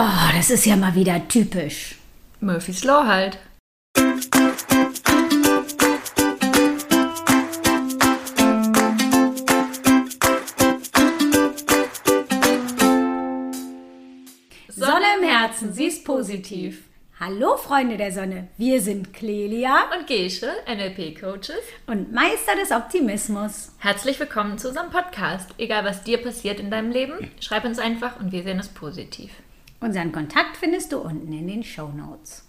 Oh, das ist ja mal wieder typisch. Murphy's Law halt. Sonne im Herzen, sie ist positiv. Hallo Freunde der Sonne, wir sind Clelia Und Gesche, NLP-Coaches. und Meister des Optimismus. Herzlich willkommen zu unserem Podcast. Egal was dir passiert in deinem Leben, schreib uns einfach und wir sehen es positiv. Unseren Kontakt findest du unten in den Show Notes.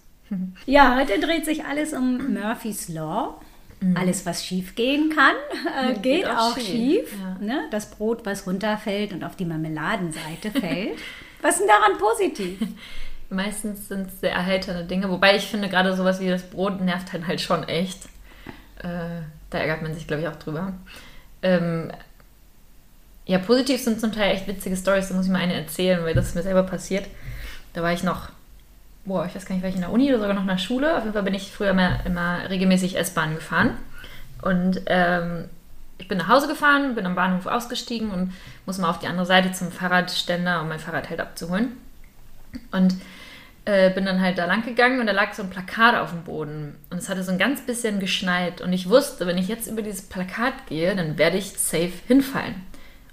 Ja, heute dreht sich alles um Murphy's Law. Alles, was schief gehen kann, äh, geht, Geht auch auch schief, schief. ja. Ne? Das Brot, was runterfällt und auf die Marmeladenseite fällt. Was ist denn daran positiv? Meistens sind es sehr erheiternde Dinge, wobei ich finde, gerade sowas wie das Brot nervt einen halt schon echt. Äh, da ärgert man sich, glaube ich, auch drüber. Ähm, ja, positiv sind zum Teil echt witzige Stories, da muss ich mal eine erzählen, weil das ist mir selber passiert. Da war ich noch, boah, ich weiß gar nicht, war ich in der Uni oder sogar noch in der Schule. Auf jeden Fall bin ich früher immer, immer regelmäßig S-Bahn gefahren. Und ähm, ich bin nach Hause gefahren, bin am Bahnhof ausgestiegen und muss mal auf die andere Seite zum Fahrradständer, um mein Fahrrad halt abzuholen. Und äh, bin dann halt da lang gegangen und da lag so ein Plakat auf dem Boden. Und es hatte so ein ganz bisschen geschneit. Und ich wusste, wenn ich jetzt über dieses Plakat gehe, dann werde ich safe hinfallen.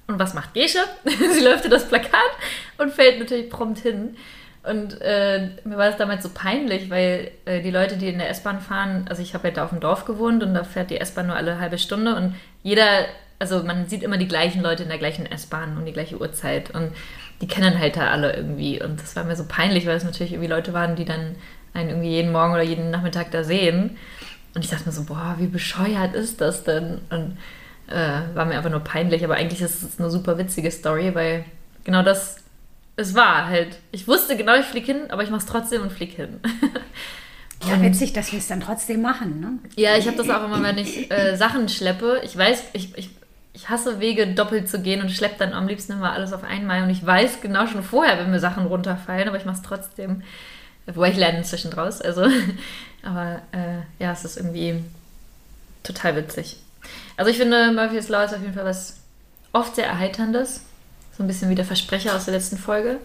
Und was macht Gesche? Sie läuft in das Plakat und fällt natürlich prompt hin. Und äh, mir war das damals so peinlich, weil äh, die Leute, die in der S-Bahn fahren, also ich habe halt da auf dem Dorf gewohnt und da fährt die S-Bahn nur alle halbe Stunde und jeder, also man sieht immer die gleichen Leute in der gleichen S-Bahn um die gleiche Uhrzeit und die kennen halt da alle irgendwie. Und das war mir so peinlich, weil es natürlich irgendwie Leute waren, die dann einen irgendwie jeden Morgen oder jeden Nachmittag da sehen. Und ich dachte mir so, boah, wie bescheuert ist das denn? Und äh, war mir einfach nur peinlich, aber eigentlich ist es eine super witzige Story, weil genau das es war halt. Ich wusste genau, ich flieg hin, aber ich mach's trotzdem und flieg hin. Ja, witzig, dass wir es dann trotzdem machen. Ne? ja, ich habe das auch immer, wenn ich äh, Sachen schleppe. Ich weiß, ich, ich, ich hasse Wege doppelt zu gehen und schleppe dann am liebsten immer alles auf einmal. Und ich weiß genau schon vorher, wenn mir Sachen runterfallen, aber ich mach's trotzdem. Wobei ich lerne inzwischen draus. Also, aber äh, ja, es ist irgendwie total witzig. Also ich finde, Murphy's Law ist auf jeden Fall was oft sehr Erheiterndes. So ein bisschen wie der Versprecher aus der letzten Folge.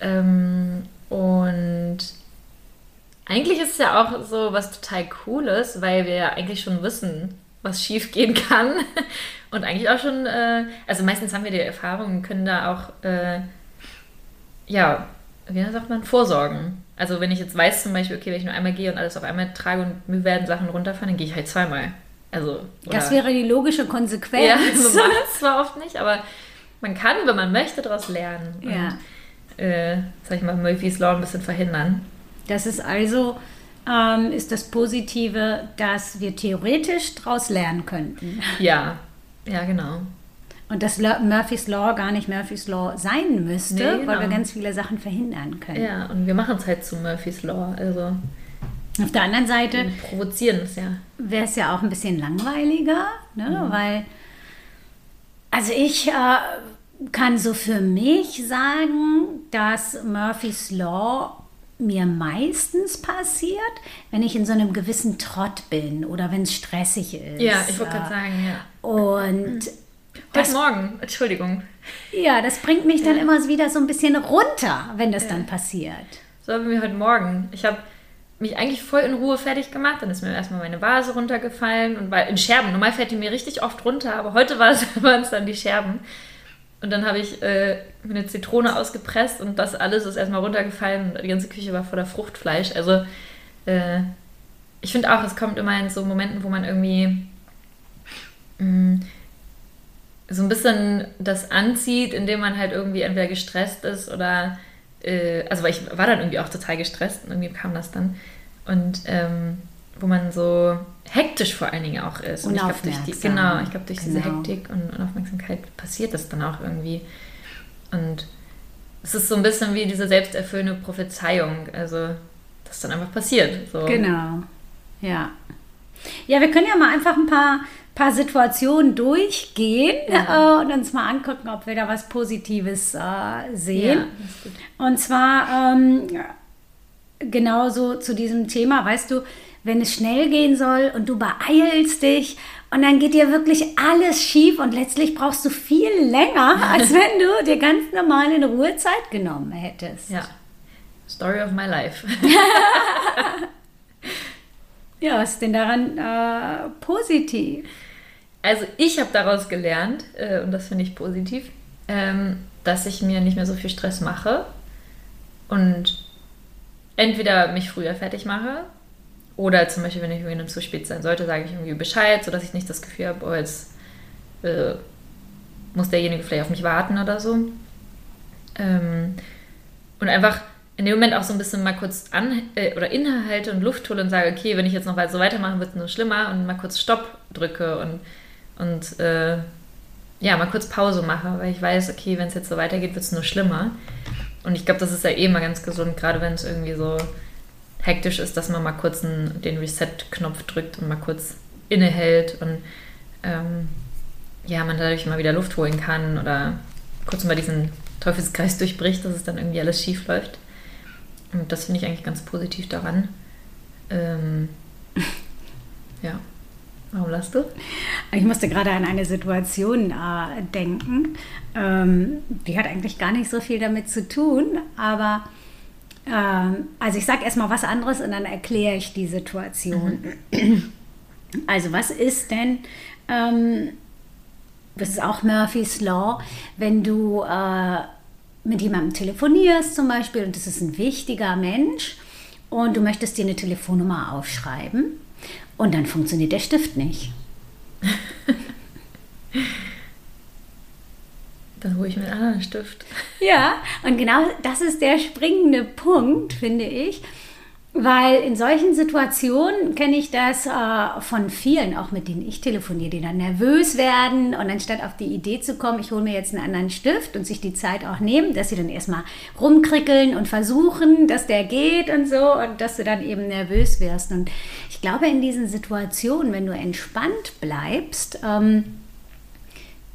Ähm, und eigentlich ist es ja auch so was total Cooles, weil wir ja eigentlich schon wissen, was schief gehen kann. Und eigentlich auch schon, äh, also meistens haben wir die Erfahrung und können da auch, äh, ja, wie sagt man, vorsorgen. Also wenn ich jetzt weiß zum Beispiel, okay, wenn ich nur einmal gehe und alles auf einmal trage und mir werden Sachen runterfallen, dann gehe ich halt zweimal. Also, Das wäre die logische Konsequenz. ja, man macht es zwar oft nicht, aber man kann, wenn man möchte, daraus lernen. Ja. Und, äh, sag ich mal, Murphy's Law ein bisschen verhindern. Das ist also ähm, ist das Positive, dass wir theoretisch daraus lernen könnten. Ja, ja, genau. Und dass Murphy's Law gar nicht Murphy's Law sein müsste, Nee, genau. weil wir ganz viele Sachen verhindern können. Ja, und wir machen es halt zu Murphy's Law. Also Auf der anderen Seite provozieren es ja. wäre es ja auch ein bisschen langweiliger, ne? Mhm. weil also ich äh, kann so für mich sagen, dass Murphy's Law mir meistens passiert, wenn ich in so einem gewissen Trott bin oder wenn es stressig ist. Ja, ich wollte gerade sagen, ja. Und Heute Morgen, Entschuldigung. ja, das bringt mich dann immer wieder so ein bisschen runter, wenn das dann passiert. So haben wir heute Morgen. Ich habe mich eigentlich voll in Ruhe fertig gemacht. Dann ist mir erstmal meine Vase runtergefallen und war in Scherben. Normal fällt die mir richtig oft runter, aber heute waren es dann die Scherben. Und dann habe ich äh, mir eine Zitrone ausgepresst und das alles ist erstmal runtergefallen und die ganze Küche war voller Fruchtfleisch. Also äh, ich finde auch, es kommt immer in so Momenten, wo man irgendwie mh, so ein bisschen das anzieht, indem man halt irgendwie entweder gestresst ist oder äh, also weil ich war dann irgendwie auch total gestresst und irgendwie kam das dann und ähm, wo man so hektisch vor allen Dingen auch ist. Und ich glaube, durch die, genau, ich glaube, durch diese Genau. Hektik und Unaufmerksamkeit passiert das dann auch irgendwie. Und es ist so ein bisschen wie diese selbsterfüllende Prophezeiung, also das dann einfach passiert. So. Genau. Ja. Ja, wir können ja mal einfach ein paar, paar Situationen durchgehen Ja. äh, und uns mal angucken, ob wir da was Positives äh, sehen. Ja. Und zwar ähm, genauso zu diesem Thema, weißt du, wenn es schnell gehen soll und du beeilst dich und dann geht dir wirklich alles schief und letztlich brauchst du viel länger, als wenn du dir ganz normal in Ruhe Zeit genommen hättest. Ja, Story of my life. ja, was ist denn daran äh, positiv? Also ich habe daraus gelernt, äh, und das finde ich positiv, ähm, dass ich mir nicht mehr so viel Stress mache und entweder mich früher fertig mache oder zum Beispiel, wenn ich irgendwie zu spät sein sollte, sage ich irgendwie Bescheid, sodass ich nicht das Gefühl habe, oh, jetzt äh, muss derjenige vielleicht auf mich warten oder so. Ähm, und einfach in dem Moment auch so ein bisschen mal kurz an äh, oder innehalte und Luft hole und sage, okay, wenn ich jetzt noch so weitermache, wird es nur schlimmer und mal kurz Stopp drücke und, und äh, ja, mal kurz Pause mache, weil ich weiß, okay, wenn es jetzt so weitergeht, wird es nur schlimmer. Und ich glaube, das ist ja eh mal ganz gesund, gerade wenn es irgendwie so hektisch ist, dass man mal kurz einen, den Reset-Knopf drückt und mal kurz innehält und ähm, ja, man dadurch mal wieder Luft holen kann oder kurz mal diesen Teufelskreis durchbricht, dass es dann irgendwie alles schief läuft. Und das finde ich eigentlich ganz positiv daran. Ähm, ja. Warum lachst du? Ich musste gerade an eine Situation äh, denken. Ähm, die hat eigentlich gar nicht so viel damit zu tun, aber ähm, also ich sage erstmal was anderes und dann erkläre ich die Situation. Mhm. Also was ist denn, ähm, das ist auch Murphy's Law, wenn du äh, mit jemandem telefonierst zum Beispiel und das ist ein wichtiger Mensch und du möchtest dir eine Telefonnummer aufschreiben und dann funktioniert der Stift nicht. Dann hole ich mir einen anderen Stift. Ja, und genau das ist der springende Punkt, finde ich. Weil in solchen Situationen kenne ich das äh, von vielen, auch mit denen ich telefoniere, die dann nervös werden und anstatt auf die Idee zu kommen, ich hole mir jetzt einen anderen Stift und sich die Zeit auch nehmen, dass sie dann erstmal rumkrickeln und versuchen, dass der geht und so und dass du dann eben nervös wirst. Und ich glaube, in diesen Situationen, wenn du entspannt bleibst, ähm,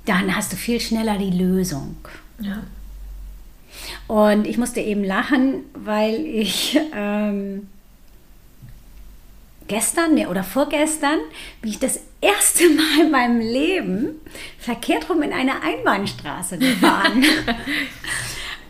dann hast du viel schneller die Lösung. Ja. Und ich musste eben lachen, weil ich ähm, gestern nee, oder vorgestern bin ich das erste Mal in meinem Leben verkehrt rum in eine Einbahnstraße gefahren.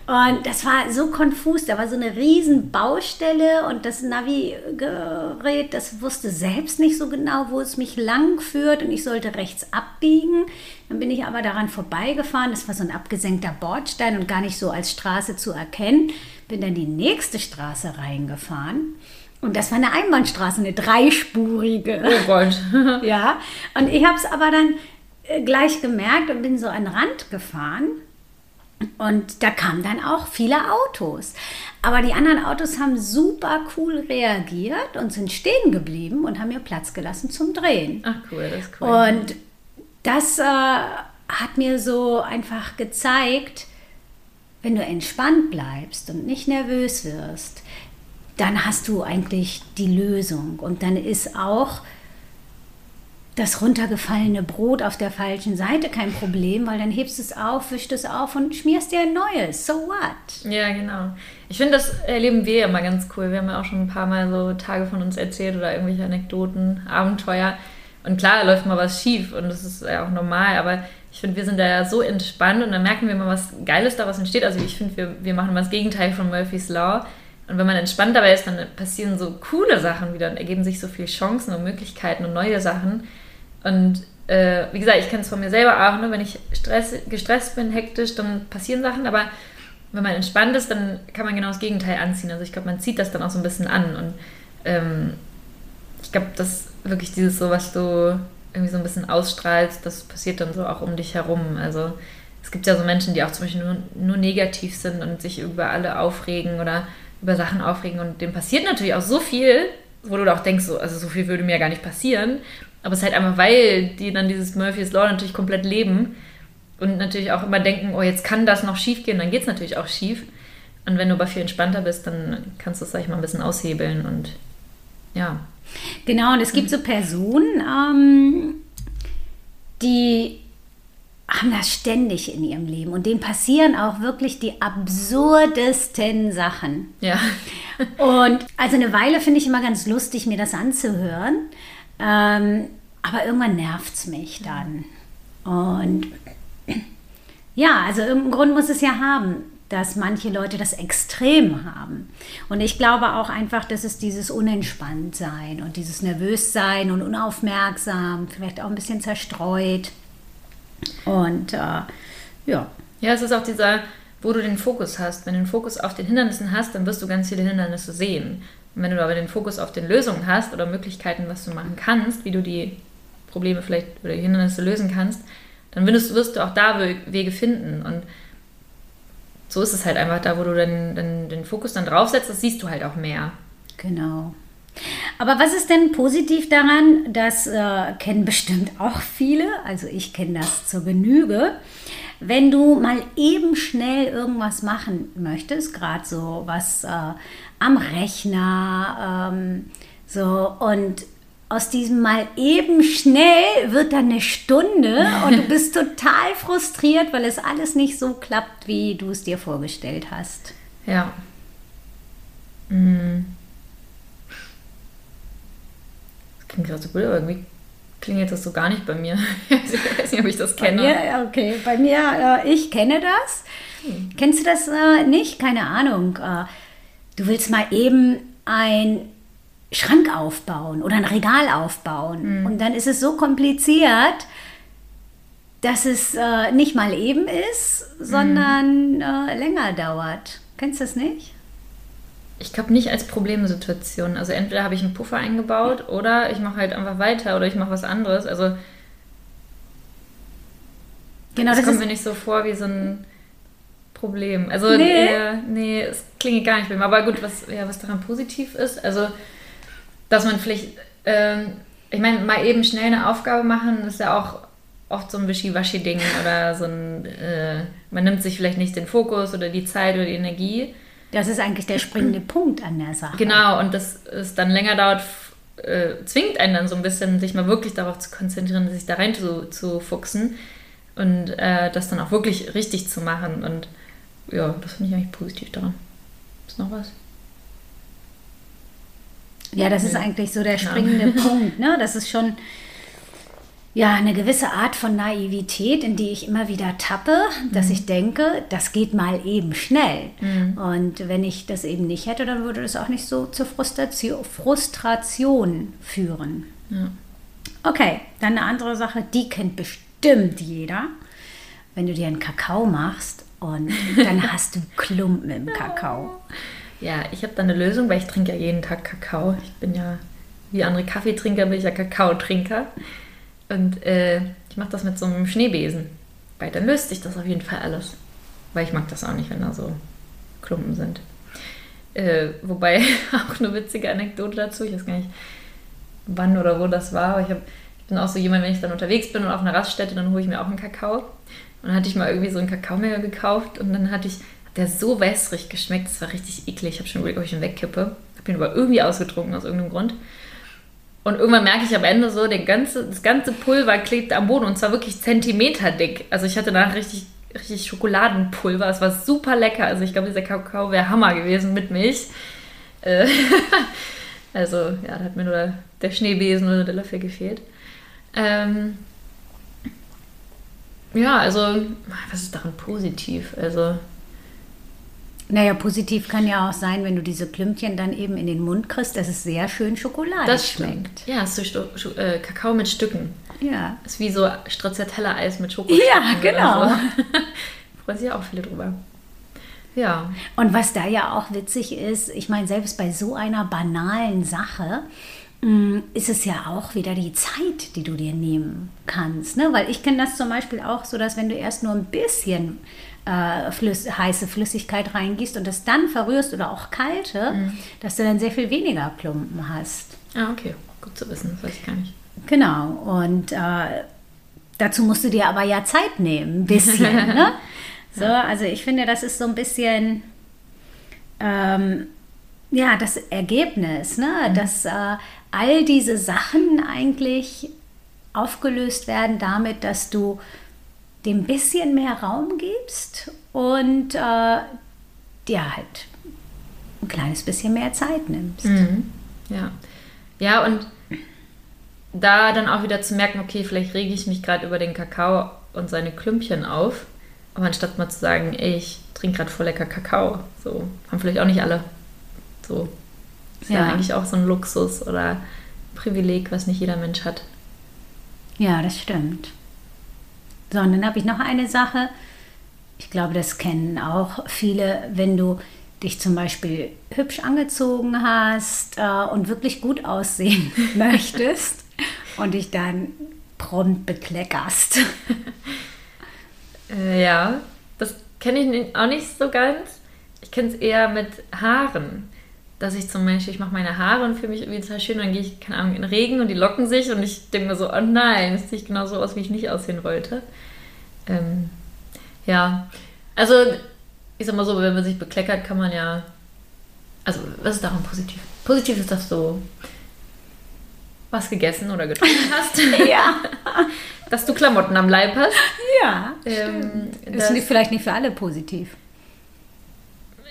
Und das war so konfus. Da war so eine riesen Baustelle und das Navigerät, das wusste selbst nicht so genau, wo es mich lang führt und ich sollte rechts abbiegen. Dann bin ich aber daran vorbeigefahren. Das war so ein abgesenkter Bordstein und gar nicht so als Straße zu erkennen. Bin dann die nächste Straße reingefahren. Und das war eine Einbahnstraße, eine dreispurige. Oh Gott. ja. Und ich habe es aber dann äh, gleich gemerkt und bin so an den Rand gefahren und da kamen dann auch viele Autos. Aber die anderen Autos haben super cool reagiert und sind stehen geblieben und haben mir Platz gelassen zum Drehen. Ach cool, das ist cool. Und das äh, hat mir so einfach gezeigt, wenn du entspannt bleibst und nicht nervös wirst, dann hast du eigentlich die Lösung. Und dann ist auch das runtergefallene Brot auf der falschen Seite kein Problem, weil dann hebst du es auf, wischst es auf und schmierst dir ein neues. So what? Ja, genau. Ich finde, das erleben wir ja immer ganz cool. Wir haben ja auch schon ein paar Mal so Tage von uns erzählt oder irgendwelche Anekdoten, Abenteuer. Und klar, läuft mal was schief und das ist ja auch normal, aber ich finde, wir sind da ja so entspannt und dann merken wir mal, was Geiles daraus entsteht. Also ich finde, wir, wir machen mal das Gegenteil von Murphy's Law. Und wenn man entspannt dabei ist, dann passieren so coole Sachen wieder und ergeben sich so viele Chancen und Möglichkeiten und neue Sachen. Und äh, wie gesagt, ich kenne es von mir selber auch, ne? wenn ich Stress, gestresst bin, hektisch, dann passieren Sachen, aber wenn man entspannt ist, dann kann man genau das Gegenteil anziehen. Also ich glaube, man zieht das dann auch so ein bisschen an. Und ähm, ich glaube, dass wirklich dieses so, was du irgendwie so ein bisschen ausstrahlst, das passiert dann so auch um dich herum. Also es gibt ja so Menschen, die auch zum Beispiel nur, nur negativ sind und sich über alle aufregen oder über Sachen aufregen und dem passiert natürlich auch so viel, wo du auch denkst, so, also so viel würde mir ja gar nicht passieren. Aber es ist halt einfach, weil die dann dieses Murphy's Law natürlich komplett leben und natürlich auch immer denken, oh, jetzt kann das noch schief gehen, dann geht es natürlich auch schief. Und wenn du aber viel entspannter bist, dann kannst du es, sag ich mal, ein bisschen aushebeln und ja. Genau, und es gibt so Personen, ähm, die haben das ständig in ihrem Leben und denen passieren auch wirklich die absurdesten Sachen. Ja. und also eine Weile finde ich immer ganz lustig, mir das anzuhören. Ähm, aber irgendwann nervt es mich dann. Und ja, also irgendeinen Grund muss es ja haben, dass manche Leute das extrem haben. Und ich glaube auch einfach, dass es dieses Unentspanntsein und dieses Nervössein und unaufmerksam, vielleicht auch ein bisschen zerstreut. Und äh, ja. Ja, es ist auch dieser, wo du den Fokus hast. Wenn du den Fokus auf den Hindernissen hast, dann wirst du ganz viele Hindernisse sehen. Und wenn du aber den Fokus auf den Lösungen hast oder Möglichkeiten, was du machen kannst, wie du die Probleme vielleicht oder Hindernisse lösen kannst, dann wirst, wirst du auch da Wege finden. Und so ist es halt einfach da, wo du dann, dann den Fokus dann draufsetzt, das siehst du halt auch mehr. Genau. Aber was ist denn positiv daran? Das äh, kennen bestimmt auch viele, also ich kenne das zur Genüge. Wenn du mal eben schnell irgendwas machen möchtest, gerade so was äh, am Rechner, ähm, so und aus diesem mal eben schnell wird dann eine Stunde und du bist total frustriert, weil es alles nicht so klappt, wie du es dir vorgestellt hast. Ja. Mhm. Das klingt gerade so gut, aber irgendwie klingelt das so gar nicht bei mir. ich weiß nicht, ob ich das kenne. Bei mir, okay, bei mir, äh, ich kenne das. Hm. Kennst du das äh, nicht? Keine Ahnung. Äh, du willst mal eben ein Schrank aufbauen oder ein Regal aufbauen. Mhm. Und dann ist es so kompliziert, dass es äh, nicht mal eben ist, sondern mhm. äh, länger dauert. Kennst du das nicht? Ich glaube nicht als Problemsituation. Also entweder habe ich einen Puffer eingebaut oder ich mache halt einfach weiter oder ich mache was anderes. Also genau, das, das kommt mir nicht so vor wie so ein Problem. Also nee, äh, nee es klingt gar nicht bei mir. Aber gut, was, ja, was daran positiv ist, also dass man vielleicht, ähm, ich meine, mal eben schnell eine Aufgabe machen, ist ja auch oft so ein Wischiwaschi-Ding oder so ein, äh, man nimmt sich vielleicht nicht den Fokus oder die Zeit oder die Energie. Das ist eigentlich der springende Punkt an der Sache. Genau, und dass es dann länger dauert, äh, zwingt einen dann so ein bisschen, sich mal wirklich darauf zu konzentrieren, sich da rein zu, zu fuchsen und äh, das dann auch wirklich richtig zu machen. Und ja, das finde ich eigentlich positiv daran. Ist noch was? Ja, das ist eigentlich so der springende ja. Punkt. Ne? Das ist schon ja eine gewisse Art von Naivität, in die ich immer wieder tappe, dass mhm. ich denke, das geht mal eben schnell. Mhm. Und wenn ich das eben nicht hätte, dann würde das auch nicht so zur Frustration, Frustration führen. Ja. Okay, dann eine andere Sache, die kennt bestimmt jeder. Wenn du dir einen Kakao machst und dann hast du Klumpen im Kakao. Ja, ich habe da eine Lösung, weil ich trinke ja jeden Tag Kakao. Ich bin ja, wie andere Kaffeetrinker, bin ich ja Kakaotrinker. Und äh, ich mache das mit so einem Schneebesen. Weil dann löst sich das auf jeden Fall alles. Weil ich mag das auch nicht, wenn da so Klumpen sind. Äh, wobei, auch eine witzige Anekdote dazu, ich weiß gar nicht, wann oder wo das war, aber ich, hab, ich bin auch so jemand, wenn ich dann unterwegs bin und auf einer Raststätte, dann hole ich mir auch einen Kakao. Und dann hatte ich mal irgendwie so einen Kakaomehl gekauft und dann hatte ich der so wässrig geschmeckt, das war richtig eklig. Ich habe schon überlegt, ob ich ihn wegkippe. Habe ihn aber irgendwie ausgetrunken aus irgendeinem Grund. Und irgendwann merke ich am Ende so, ganze, das ganze Pulver klebt am Boden und zwar wirklich zentimeterdick. Also ich hatte danach richtig, richtig Schokoladenpulver. Es war super lecker. Also ich glaube, dieser Kakao wäre Hammer gewesen mit Milch. Äh, also ja, da hat mir nur der Schneebesen oder der Löffel gefehlt. Ähm, ja, also was ist daran positiv? Also naja, positiv kann ja auch sein, wenn du diese Klümpchen dann eben in den Mund kriegst, dass es sehr schön Schokolade das schmeckt. Ja, es ist so äh, Kakao mit Stücken. Ja. Ist wie so Stracciatella-Eis mit Schokolade. Ja, genau. So. Freuen sich auch viele drüber. Ja. Und was da ja auch witzig ist, ich meine, selbst bei so einer banalen Sache, mm, ist es ja auch wieder die Zeit, die du dir nehmen kannst. Ne? Weil ich kenne das zum Beispiel auch so, dass wenn du erst nur ein bisschen äh, flüss heiße Flüssigkeit reingießt und das dann verrührst oder auch kalte, mhm. dass du dann sehr viel weniger Klumpen hast. Ah, okay. Gut zu wissen, das weiß ich gar nicht. Genau. Und äh, dazu musst du dir aber ja Zeit nehmen, ein bisschen. ne? So, also ich finde, das ist so ein bisschen ähm, ja das Ergebnis, ne? Mhm. dass äh, all diese Sachen eigentlich aufgelöst werden damit, dass du dem bisschen mehr Raum gibst und äh, dir halt ein kleines bisschen mehr Zeit nimmst. Mhm. Ja. Ja, und da dann auch wieder zu merken, okay, vielleicht rege ich mich gerade über den Kakao und seine Klümpchen auf. Aber anstatt mal zu sagen, ey, ich trinke gerade voll lecker Kakao, so haben vielleicht auch nicht alle So. Ist ja. ja eigentlich auch so ein Luxus oder Privileg, was nicht jeder Mensch hat. Ja, das stimmt. So, und dann habe ich noch eine Sache. Ich glaube, das kennen auch viele, wenn du dich zum Beispiel hübsch angezogen hast äh, und wirklich gut aussehen möchtest und dich dann prompt bekleckerst. Äh, ja, das kenne ich auch nicht so ganz. Ich kenne es eher mit Haaren. Dass ich zum Beispiel, ich mache meine Haare und fühle mich irgendwie total schön, und dann gehe ich, keine Ahnung, in den Regen und die locken sich und ich denke mir so, oh nein, das sieht genau so aus, wie ich nicht aussehen wollte. Ähm, ja, also ich sag mal so, wenn man sich bekleckert, kann man ja. Also, was ist daran positiv? Positiv ist, dass du was gegessen oder getrunken hast. ja. dass du Klamotten am Leib hast. Ja. Ähm, ist nicht, vielleicht nicht für alle positiv.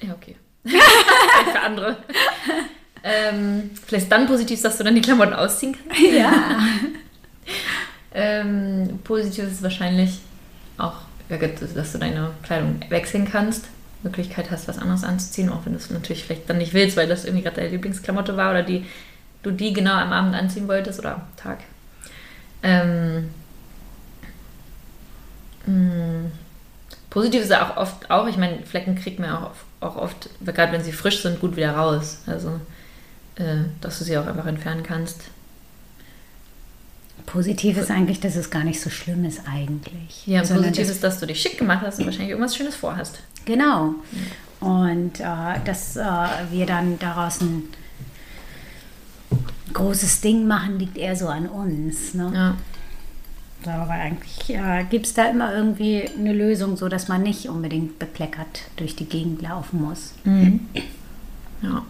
Ja, okay. Für andere. ähm, vielleicht dann positiv, dass du dann die Klamotten ausziehen kannst. Ja. ähm, positiv ist wahrscheinlich auch, dass du deine Kleidung wechseln kannst. Möglichkeit hast, was anderes anzuziehen, auch wenn du es natürlich vielleicht dann nicht willst, weil das irgendwie gerade deine Lieblingsklamotte war oder die, du die genau am Abend anziehen wolltest oder am Tag. Ähm, mh, hm, positiv ist ja auch oft auch, ich meine, Flecken kriegt man auch, auch oft, gerade wenn sie frisch sind, gut wieder raus. Also, äh, dass du sie auch einfach entfernen kannst. Positiv ist eigentlich, dass es gar nicht so schlimm ist eigentlich. Ja, positiv ist, dass du dich schick gemacht hast und wahrscheinlich irgendwas Schönes vorhast. Genau. Und äh, dass äh, wir dann daraus ein großes Ding machen, liegt eher so an uns. Ne? Ja. Aber eigentlich äh, gibt es da immer irgendwie eine Lösung, so dass man nicht unbedingt bekleckert durch die Gegend laufen muss. Mhm. Ja.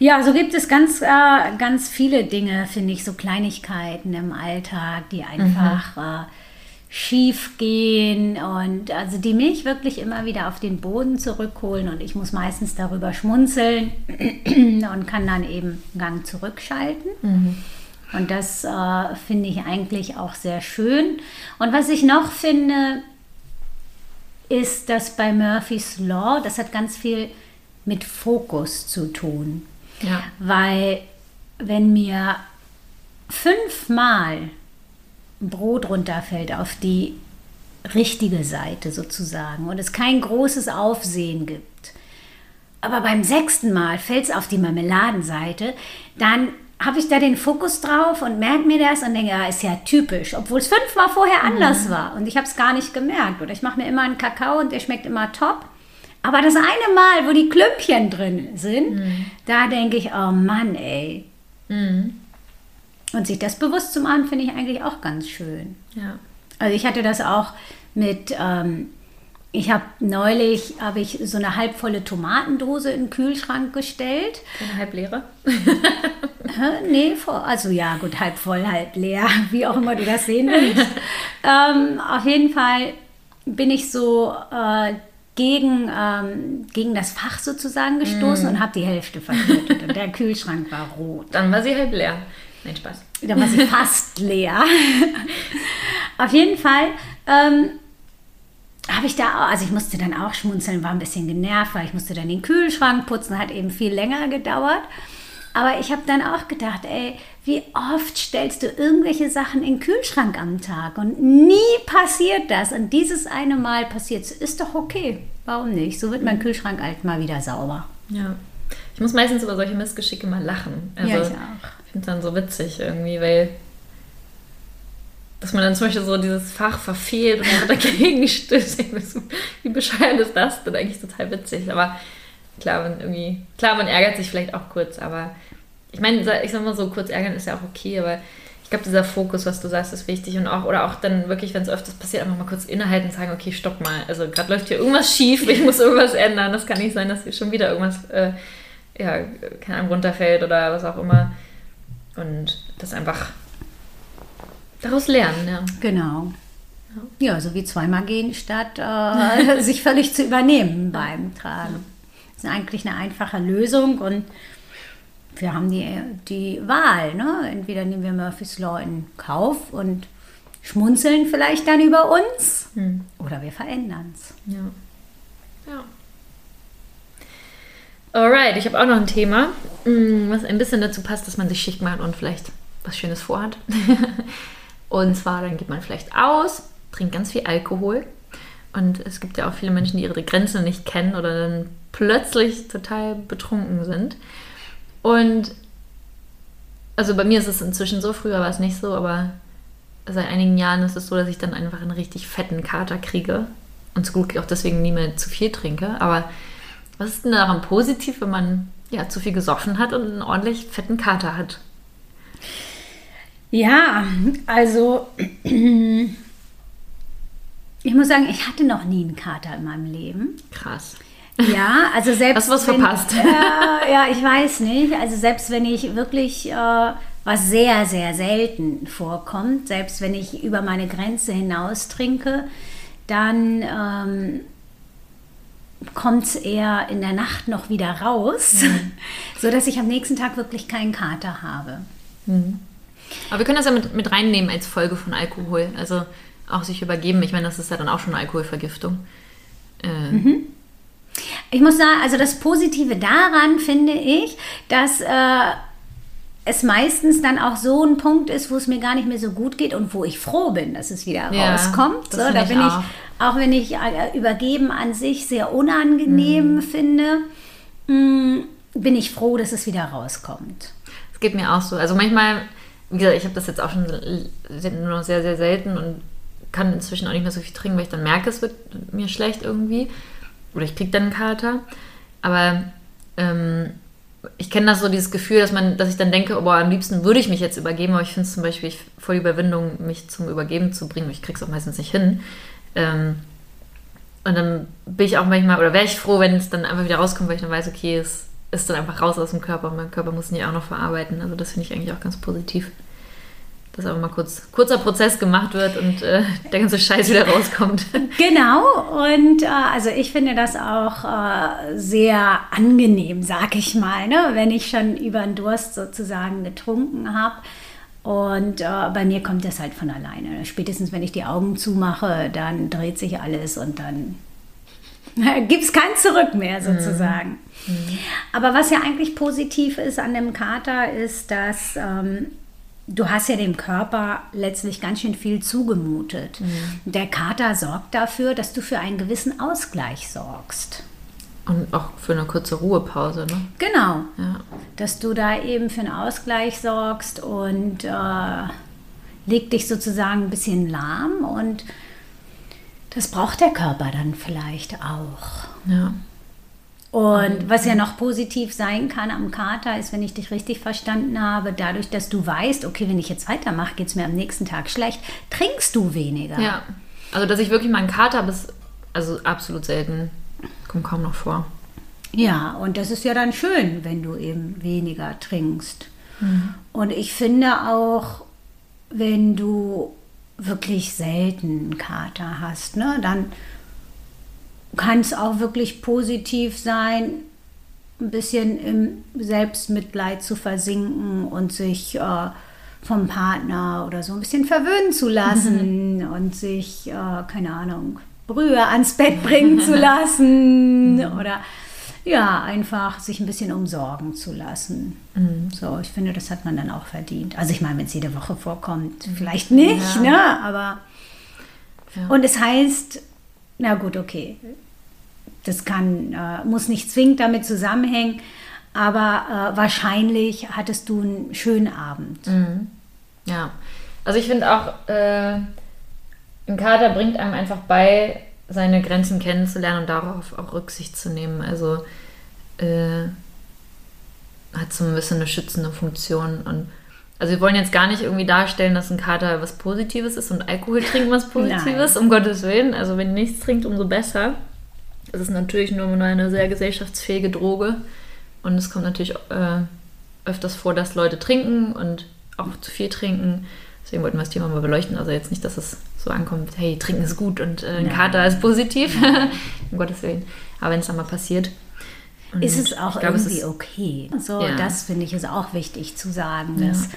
Ja, so gibt es ganz, äh, ganz viele Dinge, finde ich, so Kleinigkeiten im Alltag, die einfach mhm. äh, schief gehen und also die mich wirklich immer wieder auf den Boden zurückholen und ich muss meistens darüber schmunzeln und kann dann eben Gang zurückschalten. Mhm. Und das äh, finde ich eigentlich auch sehr schön. Und was ich noch finde, ist, dass bei Murphy's Law, das hat ganz viel mit Fokus zu tun. Ja. Weil wenn mir fünfmal Brot runterfällt auf die richtige Seite sozusagen und es kein großes Aufsehen gibt, aber beim sechsten Mal fällt es auf die Marmeladenseite, dann habe ich da den Fokus drauf und merke mir das und denke, ja, ist ja typisch, obwohl es fünfmal vorher mhm. anders mhm. war und ich habe es gar nicht gemerkt. Oder ich mache mir immer einen Kakao und der schmeckt immer top. Aber das eine Mal, wo die Klümpchen drin sind, mhm. da denke ich, oh Mann, ey. Mhm. Und sich das bewusst zu machen, finde ich eigentlich auch ganz schön. Ja. Also ich hatte das auch mit, ähm, ich habe neulich, habe ich so eine halbvolle Tomatendose in den Kühlschrank gestellt. Eine halb leere? nee, also ja, gut, halb voll, halb leer, wie auch immer du das sehen willst. ähm, auf jeden Fall bin ich so äh, gegen, ähm, gegen das Fach sozusagen gestoßen mm. und habe die Hälfte verkürtet. und der Kühlschrank war rot. Dann war sie halb leer. Nein, Spaß. Dann war sie fast leer. Auf jeden Fall ähm, habe ich da, also ich musste dann auch schmunzeln, war ein bisschen genervt, weil ich musste dann den Kühlschrank putzen, hat eben viel länger gedauert. Aber ich habe dann auch gedacht, ey, wie oft stellst du irgendwelche Sachen in den Kühlschrank am Tag und nie passiert das. Und dieses eine Mal passiert es. Ist doch okay. Warum nicht? So wird mein Kühlschrank halt mal wieder sauber. Ja. Ich muss meistens über solche Missgeschicke mal lachen. Also, ja, ich auch. Ich finde es dann so witzig irgendwie, weil dass man dann zum Beispiel so dieses Fach verfehlt und dagegen stößt. Wie bescheuert ist das denn? Eigentlich total witzig. Aber klar, man irgendwie, klar, man ärgert sich vielleicht auch kurz, aber ich meine, ich sag mal so, kurz ärgern ist ja auch okay, aber ich glaube, dieser Fokus, was du sagst, ist wichtig und auch, oder auch dann wirklich, wenn es öfters passiert, einfach mal kurz innehalten und sagen, okay, stopp mal, also gerade läuft hier irgendwas schief, ich muss irgendwas ändern, das kann nicht sein, dass hier schon wieder irgendwas, äh, ja, keine Ahnung, runterfällt oder was auch immer und das einfach daraus lernen, ja. Genau. Ja, so wie zweimal gehen, statt äh, sich völlig zu übernehmen beim Tragen. Das ist eigentlich eine einfache Lösung und wir haben die, die Wahl. Ne? Entweder nehmen wir Murphy's Law in Kauf und schmunzeln vielleicht dann über uns hm. oder wir verändern es. Ja. ja. Alright, ich habe auch noch ein Thema, mm, was ein bisschen dazu passt, dass man sich schick macht und vielleicht was Schönes vorhat. und zwar, dann geht man vielleicht aus, trinkt ganz viel Alkohol. Und es gibt ja auch viele Menschen, die ihre Grenzen nicht kennen oder dann plötzlich total betrunken sind. Und also bei mir ist es inzwischen so, früher war es nicht so, aber seit einigen Jahren ist es so, dass ich dann einfach einen richtig fetten Kater kriege. Und zu gut auch deswegen nie mehr zu viel trinke. Aber was ist denn daran positiv, wenn man ja zu viel gesoffen hat und einen ordentlich fetten Kater hat? Ja, also ich muss sagen, ich hatte noch nie einen Kater in meinem Leben. Krass. Ja, also selbst. Hast du was wenn, verpasst? Äh, ja, ich weiß nicht. Also selbst wenn ich wirklich, äh, was sehr, sehr selten vorkommt, selbst wenn ich über meine Grenze hinaus trinke, dann ähm, kommt es eher in der Nacht noch wieder raus, mhm. sodass ich am nächsten Tag wirklich keinen Kater habe. Mhm. Aber wir können das ja mit, mit reinnehmen als Folge von Alkohol. Also auch sich übergeben. Ich meine, das ist ja dann auch schon Alkoholvergiftung. Äh, mhm. Ich muss sagen, also das Positive daran finde ich, dass äh, es meistens dann auch so ein Punkt ist, wo es mir gar nicht mehr so gut geht und wo ich froh bin, dass es wieder ja, rauskommt. So, da bin auch. ich, auch wenn ich äh, Übergeben an sich sehr unangenehm mhm. finde, mh, mm, bin ich froh, dass es wieder rauskommt. Es geht mir auch so. Also manchmal, wie gesagt, ich habe das jetzt auch schon nur noch sehr, sehr selten und kann inzwischen auch nicht mehr so viel trinken, weil ich dann merke, es wird mir schlecht irgendwie oder ich kriege dann einen Kater. Aber ähm, ich kenne das so, dieses Gefühl, dass man, dass ich dann denke, oh, boah, am liebsten würde ich mich jetzt übergeben, aber ich finde es zum Beispiel voll Überwindung, mich zum Übergeben zu bringen. Ich kriege es auch meistens nicht hin. Ähm, und dann bin ich auch manchmal, oder wäre ich froh, wenn es dann einfach wieder rauskommt, weil ich dann weiß, okay, es ist dann einfach raus aus dem Körper und mein Körper muss nicht auch noch verarbeiten. Also das finde ich eigentlich auch ganz positiv dass aber mal kurz kurzer Prozess gemacht wird und äh, der ganze Scheiß wieder rauskommt. Genau, und äh, also ich finde das auch äh, sehr angenehm, sag ich mal, ne? wenn ich schon über den Durst sozusagen getrunken habe. Und äh, bei mir kommt das halt von alleine. Spätestens wenn ich die Augen zumache, dann dreht sich alles und dann gibt es kein Zurück mehr sozusagen. Mhm. Mhm. Aber was ja eigentlich positiv ist an dem Kater, ist, dass ähm, du hast ja dem Körper letztlich ganz schön viel zugemutet. Mhm. Der Kater sorgt dafür, dass du für einen gewissen Ausgleich sorgst. Und auch für eine kurze Ruhepause, ne? Genau. Ja. Dass du da eben für einen Ausgleich sorgst und äh, leg dich sozusagen ein bisschen lahm und das braucht der Körper dann vielleicht auch. Ja. Und was ja noch positiv sein kann am Kater, ist, wenn ich dich richtig verstanden habe, dadurch, dass du weißt, okay, wenn ich jetzt weitermache, geht es mir am nächsten Tag schlecht, trinkst du weniger. Ja. Also, dass ich wirklich meinen Kater bis, also absolut selten, kommt kaum noch vor. Ja, und das ist ja dann schön, wenn du eben weniger trinkst. Mhm. Und ich finde auch, wenn du wirklich selten einen Kater hast, ne, dann kann es auch wirklich positiv sein, ein bisschen im Selbstmitleid zu versinken und sich äh, vom Partner oder so ein bisschen verwöhnen zu lassen mhm. und sich, äh, keine Ahnung, Brühe ans Bett bringen zu lassen mhm. oder ja, einfach sich ein bisschen umsorgen zu lassen. Mhm. So, ich finde, das hat man dann auch verdient. Also ich meine, wenn es jede Woche vorkommt, vielleicht nicht, ja. ne? Aber ja. und es heißt, na gut, okay. Das kann, äh, muss nicht zwingend damit zusammenhängen, aber äh, wahrscheinlich hattest du einen schönen Abend. Mhm. Ja, also ich finde auch, äh, ein Kater bringt einem einfach bei, seine Grenzen kennenzulernen und darauf auch Rücksicht zu nehmen. Also äh, hat so ein bisschen eine schützende Funktion und also wir wollen jetzt gar nicht irgendwie darstellen, dass ein Kater was Positives ist und Alkohol trinken was Positives, um Gottes Willen. Also wenn nichts trinkt, umso besser. Es ist natürlich nur eine sehr gesellschaftsfähige Droge und es kommt natürlich äh, öfters vor, dass Leute trinken und auch zu viel trinken. Deswegen wollten wir das Thema mal beleuchten. Also jetzt nicht, dass es so ankommt, hey, trinken ist gut und äh, ein Nein. Kater ist positiv. um Gottes Willen. Aber wenn es dann mal passiert, und ist es auch glaub, irgendwie es ist, okay. So, ja. das finde ich ist auch wichtig zu sagen. Ja. Dass,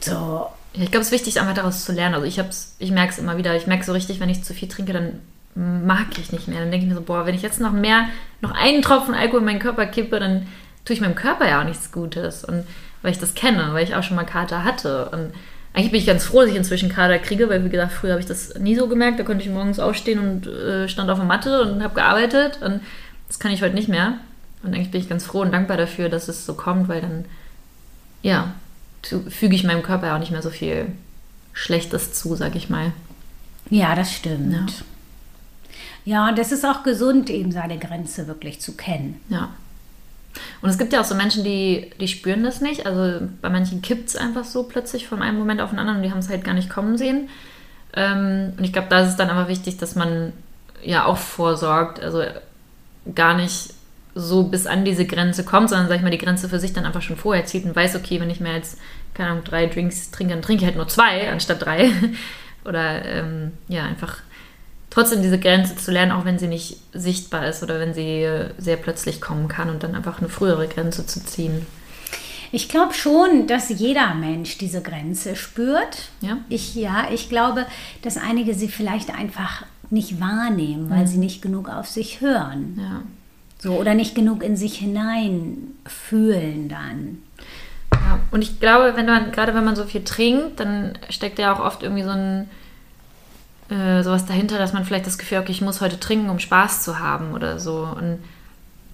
so. ich glaube, es ist wichtig, einfach daraus zu lernen. Also ich, ich merke es immer wieder. Ich merke so richtig, wenn ich zu viel trinke, dann mag ich nicht mehr. Dann denke ich mir so, boah, wenn ich jetzt noch mehr, noch einen Tropfen Alkohol in meinen Körper kippe, dann tue ich meinem Körper ja auch nichts Gutes. Und weil ich das kenne, weil ich auch schon mal Kater hatte. Und eigentlich bin ich ganz froh, dass ich inzwischen Kater kriege, weil wie gesagt, früher habe ich das nie so gemerkt. Da konnte ich morgens aufstehen und äh, stand auf der Matte und habe gearbeitet. Und das kann ich heute nicht mehr. Und eigentlich bin ich ganz froh und dankbar dafür, dass es so kommt, weil dann, ja, füge ich meinem Körper auch nicht mehr so viel Schlechtes zu, sag ich mal. Ja, das stimmt. Ja. ja, und das ist auch gesund, eben seine Grenze wirklich zu kennen. Ja. Und es gibt ja auch so Menschen, die, die spüren das nicht. Also bei manchen kippt es einfach so plötzlich von einem Moment auf den anderen und die haben es halt gar nicht kommen sehen. Ähm, und ich glaube, da ist es dann aber wichtig, dass man ja auch vorsorgt. Also gar nicht so bis an diese Grenze kommt, sondern, sag ich mal, die Grenze für sich dann einfach schon vorher zieht und weiß, okay, wenn ich mir jetzt, keine Ahnung, drei Drinks trinke, dann trinke ich halt nur zwei anstatt drei. Oder ähm, ja, einfach trotzdem diese Grenze zu lernen, auch wenn sie nicht sichtbar ist oder wenn sie sehr plötzlich kommen kann und dann einfach eine frühere Grenze zu ziehen. Ich glaube schon, dass jeder Mensch diese Grenze spürt. Ja. Ich, ja, ich glaube, dass einige sie vielleicht einfach nicht wahrnehmen, weil mhm. sie nicht genug auf sich hören. Ja. So, oder nicht genug in sich hinein fühlen dann. Ja, und ich glaube, wenn man, gerade wenn man so viel trinkt, dann steckt ja auch oft irgendwie so ein äh, sowas dahinter, dass man vielleicht das Gefühl hat, okay, ich muss heute trinken, um Spaß zu haben oder so. Und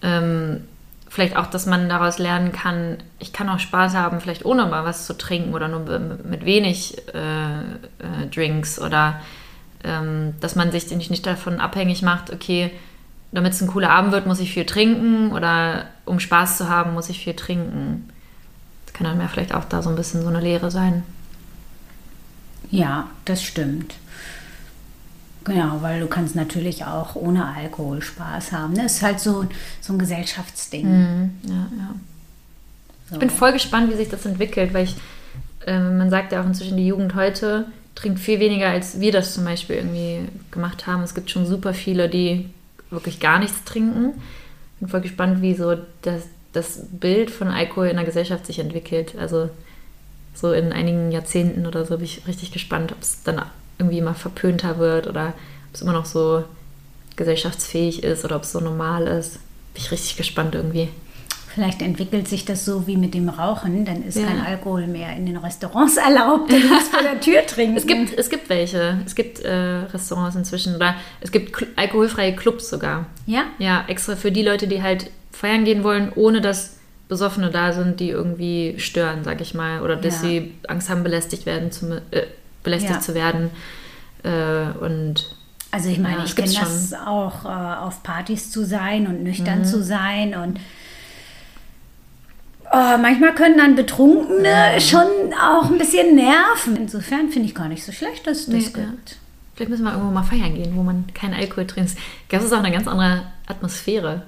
ähm, vielleicht auch, dass man daraus lernen kann, ich kann auch Spaß haben, vielleicht ohne mal was zu trinken oder nur mit wenig äh, äh, Drinks oder ähm, dass man sich nicht davon abhängig macht, okay, damit es ein cooler Abend wird, muss ich viel trinken oder um Spaß zu haben, muss ich viel trinken. Das kann dann ja vielleicht auch da so ein bisschen so eine Lehre sein. Ja, das stimmt. Genau, weil du kannst natürlich auch ohne Alkohol Spaß haben. Das ist halt so, so ein Gesellschaftsding. Mhm, ja, ja. So. Ich bin voll gespannt, wie sich das entwickelt, weil ich, äh, man sagt ja auch inzwischen, die Jugend heute trinkt viel weniger, als wir das zum Beispiel irgendwie gemacht haben. Es gibt schon super viele, die wirklich gar nichts trinken. Bin voll gespannt, wie so das, das Bild von Alkohol in der Gesellschaft sich entwickelt. Also so in einigen Jahrzehnten oder so bin ich richtig gespannt, ob es dann irgendwie immer verpönter wird oder ob es immer noch so gesellschaftsfähig ist oder ob es so normal ist. Bin ich richtig gespannt irgendwie. Vielleicht entwickelt sich das so wie mit dem Rauchen, dann ist ja. kein Alkohol mehr in den Restaurants erlaubt, du musst vor der Tür trinken. Es gibt, es gibt welche. Es gibt äh, Restaurants inzwischen oder es gibt alkoholfreie Clubs sogar. Ja? Ja, extra für die Leute, die halt feiern gehen wollen, ohne dass Besoffene da sind, die irgendwie stören, sag ich mal. Oder dass ja. sie Angst haben, belästigt werden zu, äh, belästigt ja. zu werden. Äh, und also ich meine, ja, ich kenne das auch, äh, auf Partys zu sein und nüchtern mhm. zu sein und oh, manchmal können dann Betrunkene schon auch ein bisschen nerven. Insofern finde ich gar nicht so schlecht, dass es das nee, gibt. Ja. Vielleicht müssen wir irgendwo mal feiern gehen, wo man keinen Alkohol trinkt. Das ist auch eine ganz andere Atmosphäre.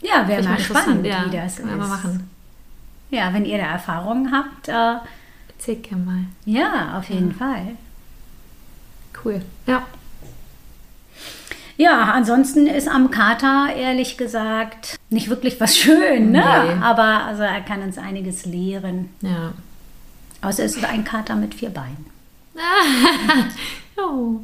Ja, wäre mal spannend, ja, wie das ist. Mal machen. Ja, wenn ihr da Erfahrungen habt, äh, Erzähl gerne mal. Ja, auf jeden ja. Fall. Cool. Ja. Ja, ansonsten ist am Kater ehrlich gesagt nicht wirklich was schön, ne? Nee. Aber also er kann uns einiges lehren. Ja. Außer es ist ein Kater mit vier Beinen. oh.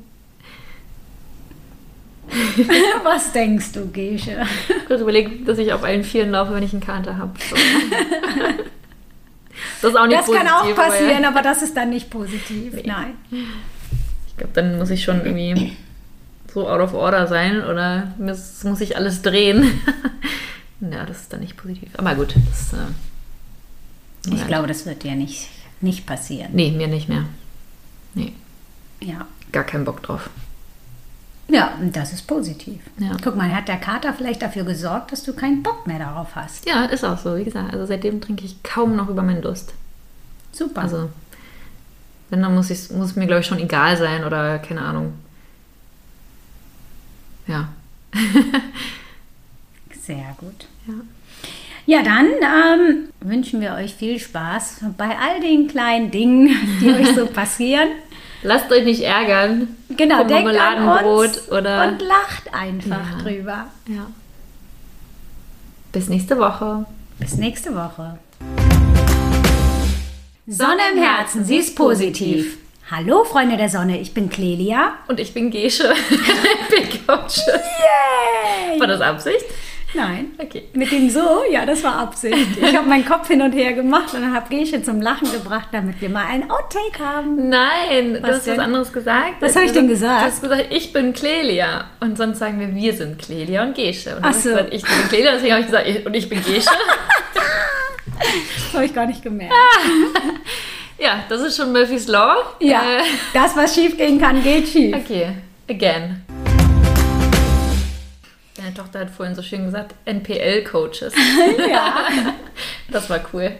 Was denkst du, Gesche? Ich habe überlegt, dass ich auf allen Vieren laufe, wenn ich einen Kater habe. So. Das ist auch nicht das positiv. Kann auch passieren, aber, aber das ist dann nicht positiv. Nee. Nein. Ich glaube, dann muss ich schon irgendwie so out of order sein oder muss, muss ich alles drehen. ja, das ist dann nicht positiv. Aber gut, das, äh, Ich glaube, das wird dir nicht, nicht passieren. Nee, mir nicht mehr. Nee. Ja. Gar keinen Bock drauf. Ja, und das ist positiv. Ja. Guck mal, hat der Kater vielleicht dafür gesorgt, dass du keinen Bock mehr darauf hast? Ja, ist auch so, wie gesagt. Also seitdem trinke ich kaum noch über meinen Durst. Super. Also, wenn, dann muss, muss es mir, glaube ich, schon egal sein oder keine Ahnung. Ja. Sehr gut. Ja. Ja, dann ähm, wünschen wir euch viel Spaß bei all den kleinen Dingen, die euch so passieren. Lasst euch nicht ärgern. Genau, denkt an uns oder und lacht einfach ja. drüber. Ja. Bis nächste Woche. Bis nächste Woche. Sonne im Herzen, sie ist positiv. Hallo Freunde der Sonne, ich bin Clelia. Und ich bin Gesche. Big Coaches. Yay! War das Absicht? Nein. Okay. Mit dem so, ja, das war Absicht. Ich habe meinen Kopf hin und her gemacht und habe Gesche zum Lachen gebracht, damit wir mal ein Outtake haben. Nein, Was du hast denn? was anderes gesagt. Was hab ich denn gesagt? Du hast gesagt, ich bin Clelia. Und sonst sagen wir, wir sind Clelia und Gesche. Und Ach hast so. gesagt, ich bin Clelia, deswegen habe ich gesagt, ich, und ich bin Gesche. Das habe ich gar nicht gemerkt. Ja, das ist schon Murphy's Law. Ja, Äh, das, was schief gehen kann, geht schief. okay, again. Deine Tochter hat vorhin so schön gesagt, NPL-Coaches. Ja. Das war cool.